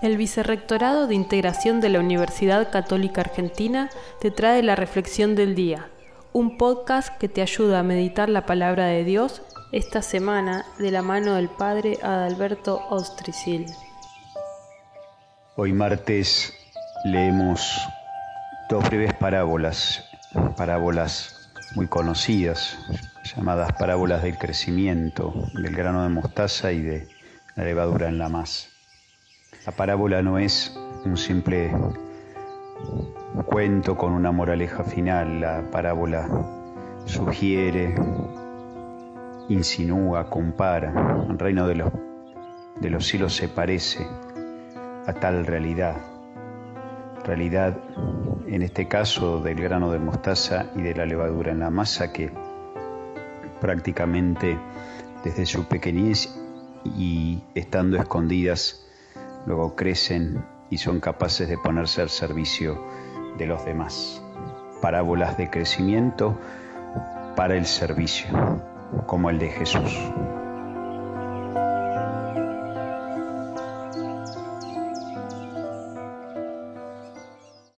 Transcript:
El Vicerrectorado de Integración de la Universidad Católica Argentina te trae la Reflexión del Día, un podcast que te ayuda a meditar la palabra de Dios esta semana de la mano del Padre Adalberto Ostricil. Hoy martes leemos dos breves parábolas, parábolas muy conocidas, llamadas parábolas del crecimiento, del grano de mostaza y de la levadura en la masa. La parábola no es un simple cuento con una moraleja final, la parábola sugiere, insinúa, compara. El reino de los, de los cielos se parece a tal realidad. Realidad, en este caso, del grano de mostaza y de la levadura en la masa que prácticamente desde su pequeñez y estando escondidas luego crecen y son capaces de ponerse al servicio de los demás. Parábolas de crecimiento para el servicio, como el de Jesús.